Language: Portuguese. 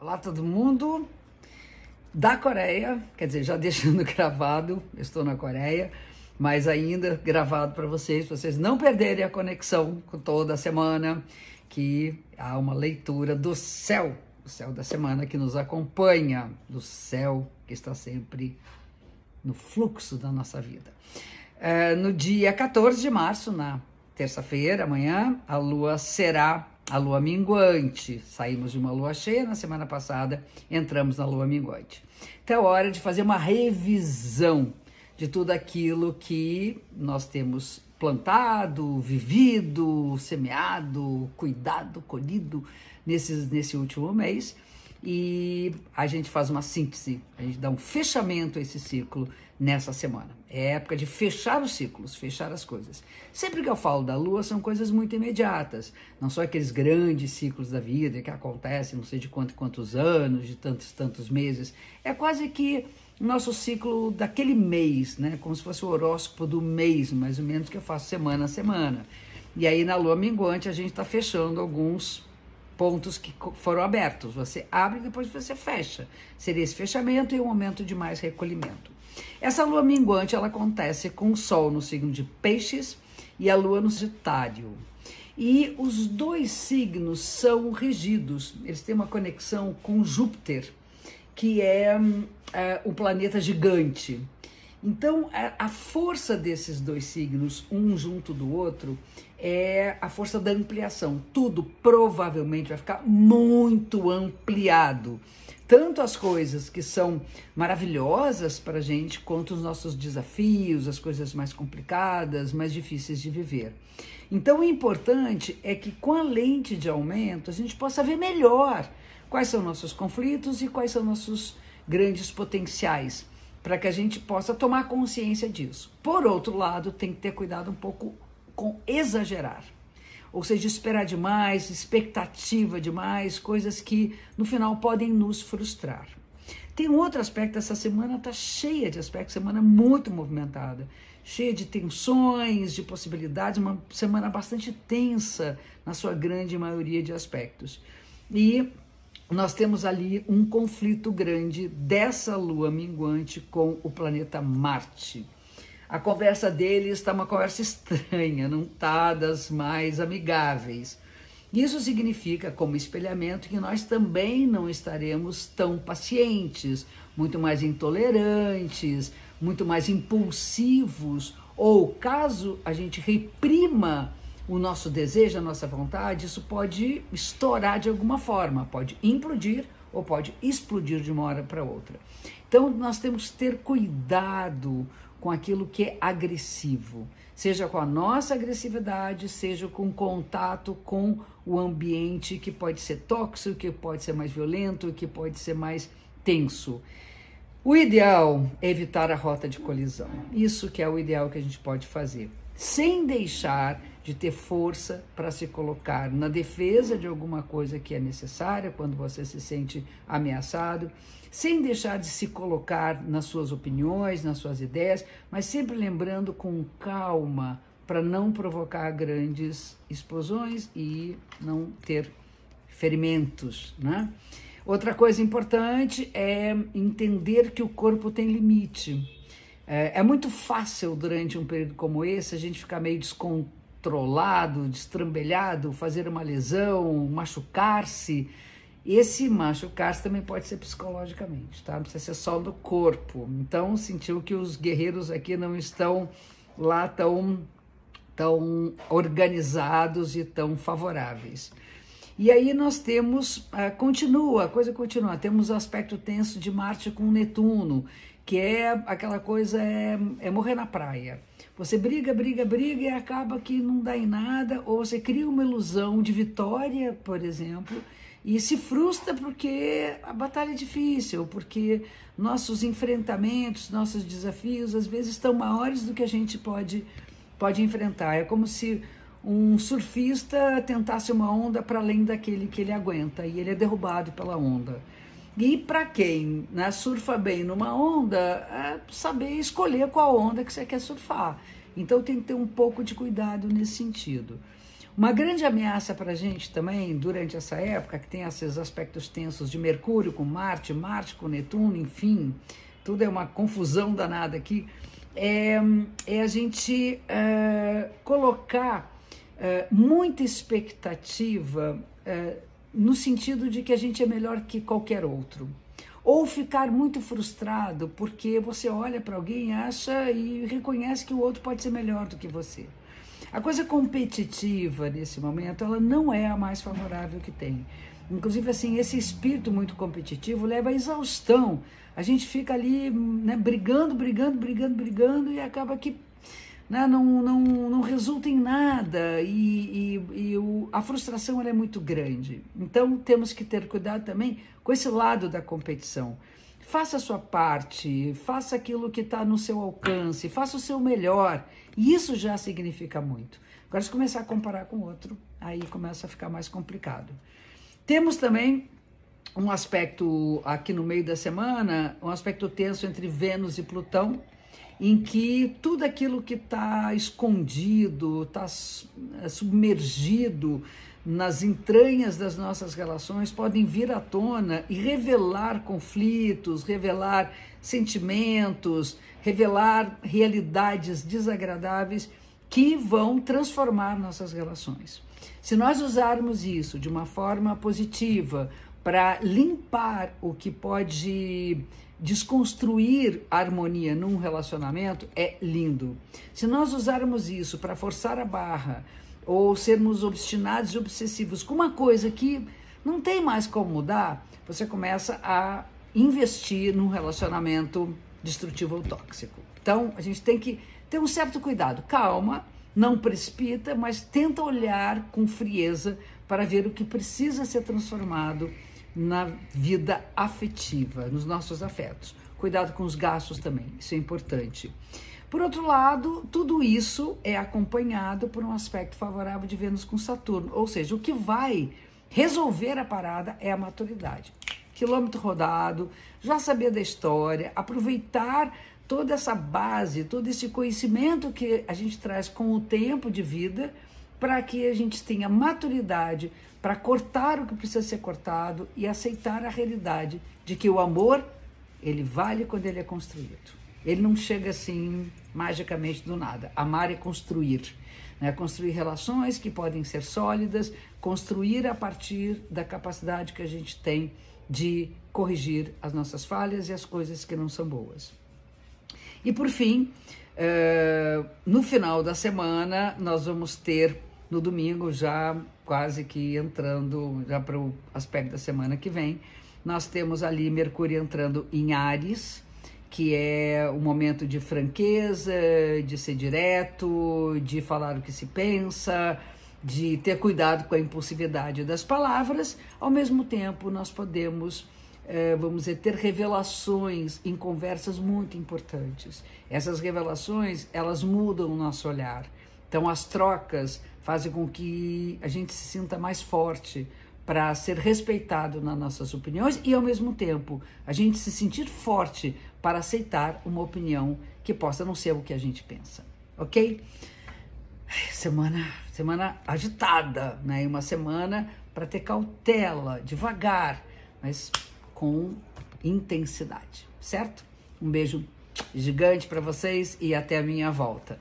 Olá todo mundo da Coreia, quer dizer, já deixando gravado, estou na Coreia, mas ainda gravado para vocês, para vocês não perderem a conexão com toda a semana, que há uma leitura do céu, o céu da semana que nos acompanha, do céu que está sempre no fluxo da nossa vida. É, no dia 14 de março, na terça-feira, amanhã, a lua será a lua minguante. Saímos de uma lua cheia na semana passada, entramos na lua minguante. Então é hora de fazer uma revisão de tudo aquilo que nós temos plantado, vivido, semeado, cuidado, colhido nesses, nesse último mês. E a gente faz uma síntese, a gente dá um fechamento a esse ciclo nessa semana. É época de fechar os ciclos, fechar as coisas. Sempre que eu falo da lua, são coisas muito imediatas. Não são aqueles grandes ciclos da vida que acontecem não sei de quantos quantos anos, de tantos tantos meses. É quase que nosso ciclo daquele mês, né? Como se fosse o horóscopo do mês, mais ou menos, que eu faço semana a semana. E aí na lua minguante a gente está fechando alguns pontos que foram abertos. Você abre e depois você fecha. Seria esse fechamento e um momento de mais recolhimento. Essa lua minguante ela acontece com o Sol no signo de Peixes e a Lua no Sagitário. E os dois signos são regidos, eles têm uma conexão com Júpiter, que é, é o planeta gigante. Então, a, a força desses dois signos, um junto do outro, é a força da ampliação. Tudo provavelmente vai ficar muito ampliado tanto as coisas que são maravilhosas para a gente, quanto os nossos desafios, as coisas mais complicadas, mais difíceis de viver. Então, o importante é que com a lente de aumento a gente possa ver melhor quais são nossos conflitos e quais são nossos grandes potenciais, para que a gente possa tomar consciência disso. Por outro lado, tem que ter cuidado um pouco com exagerar ou seja, esperar demais, expectativa demais, coisas que no final podem nos frustrar. Tem um outro aspecto, essa semana está cheia de aspectos, semana muito movimentada, cheia de tensões, de possibilidades, uma semana bastante tensa na sua grande maioria de aspectos. E nós temos ali um conflito grande dessa lua minguante com o planeta Marte a conversa deles está uma conversa estranha, não está das mais amigáveis. Isso significa, como espelhamento, que nós também não estaremos tão pacientes, muito mais intolerantes, muito mais impulsivos, ou caso a gente reprima o nosso desejo, a nossa vontade, isso pode estourar de alguma forma, pode implodir ou pode explodir de uma hora para outra. Então nós temos que ter cuidado com aquilo que é agressivo, seja com a nossa agressividade, seja com contato com o ambiente que pode ser tóxico, que pode ser mais violento, que pode ser mais tenso. O ideal é evitar a rota de colisão. Isso que é o ideal que a gente pode fazer, sem deixar de ter força para se colocar na defesa de alguma coisa que é necessária quando você se sente ameaçado, sem deixar de se colocar nas suas opiniões, nas suas ideias, mas sempre lembrando com calma para não provocar grandes explosões e não ter ferimentos, né? Outra coisa importante é entender que o corpo tem limite. É, é muito fácil durante um período como esse a gente ficar meio descontrolado controlado, destrambelhado, fazer uma lesão, machucar-se. Esse machucar-se também pode ser psicologicamente, tá? Não precisa ser só do corpo. Então, sentiu que os guerreiros aqui não estão lá tão, tão organizados e tão favoráveis. E aí nós temos, uh, continua, a coisa continua, temos o aspecto tenso de Marte com Netuno, que é aquela coisa, é, é morrer na praia. Você briga, briga, briga e acaba que não dá em nada, ou você cria uma ilusão de vitória, por exemplo, e se frustra porque a batalha é difícil, porque nossos enfrentamentos, nossos desafios, às vezes estão maiores do que a gente pode, pode enfrentar. É como se um surfista tentasse uma onda para além daquele que ele aguenta e ele é derrubado pela onda. E para quem né, surfa bem numa onda, é saber escolher qual onda que você quer surfar. Então tem que ter um pouco de cuidado nesse sentido. Uma grande ameaça para a gente também, durante essa época, que tem esses aspectos tensos de Mercúrio com Marte, Marte com Netuno, enfim, tudo é uma confusão danada aqui, é, é a gente é, colocar é, muita expectativa é, no sentido de que a gente é melhor que qualquer outro. Ou ficar muito frustrado porque você olha para alguém, acha e reconhece que o outro pode ser melhor do que você. A coisa competitiva nesse momento, ela não é a mais favorável que tem. Inclusive, assim, esse espírito muito competitivo leva à exaustão. A gente fica ali né, brigando, brigando, brigando, brigando e acaba que né, não, não, não resulta em nada e, e, e o, a frustração é muito grande. Então, temos que ter cuidado também com esse lado da competição. Faça a sua parte, faça aquilo que está no seu alcance, faça o seu melhor. E isso já significa muito. Agora, se começar a comparar com outro, aí começa a ficar mais complicado. Temos também um aspecto aqui no meio da semana, um aspecto tenso entre Vênus e Plutão, em que tudo aquilo que está escondido, está submergido nas entranhas das nossas relações podem vir à tona e revelar conflitos, revelar sentimentos, revelar realidades desagradáveis que vão transformar nossas relações. Se nós usarmos isso de uma forma positiva para limpar o que pode desconstruir a harmonia num relacionamento, é lindo. Se nós usarmos isso para forçar a barra, ou sermos obstinados e obsessivos com uma coisa que não tem mais como mudar, você começa a investir num relacionamento destrutivo ou tóxico. Então, a gente tem que ter um certo cuidado. Calma, não precipita, mas tenta olhar com frieza para ver o que precisa ser transformado na vida afetiva, nos nossos afetos. Cuidado com os gastos também, isso é importante. Por outro lado, tudo isso é acompanhado por um aspecto favorável de Vênus com Saturno, ou seja, o que vai resolver a parada é a maturidade. Quilômetro rodado, já saber da história, aproveitar toda essa base, todo esse conhecimento que a gente traz com o tempo de vida, para que a gente tenha maturidade para cortar o que precisa ser cortado e aceitar a realidade de que o amor ele vale quando ele é construído. Ele não chega assim magicamente do nada. Amar é construir. Né? Construir relações que podem ser sólidas, construir a partir da capacidade que a gente tem de corrigir as nossas falhas e as coisas que não são boas. E por fim, uh, no final da semana, nós vamos ter no domingo, já quase que entrando já para o aspecto da semana que vem, nós temos ali Mercúrio entrando em Ares que é o momento de franqueza, de ser direto, de falar o que se pensa, de ter cuidado com a impulsividade das palavras. Ao mesmo tempo, nós podemos, eh, vamos dizer, ter revelações em conversas muito importantes. Essas revelações, elas mudam o nosso olhar. Então, as trocas fazem com que a gente se sinta mais forte, para ser respeitado nas nossas opiniões e, ao mesmo tempo, a gente se sentir forte para aceitar uma opinião que possa não ser o que a gente pensa, ok? Semana, semana agitada, né? Uma semana para ter cautela, devagar, mas com intensidade, certo? Um beijo gigante para vocês e até a minha volta.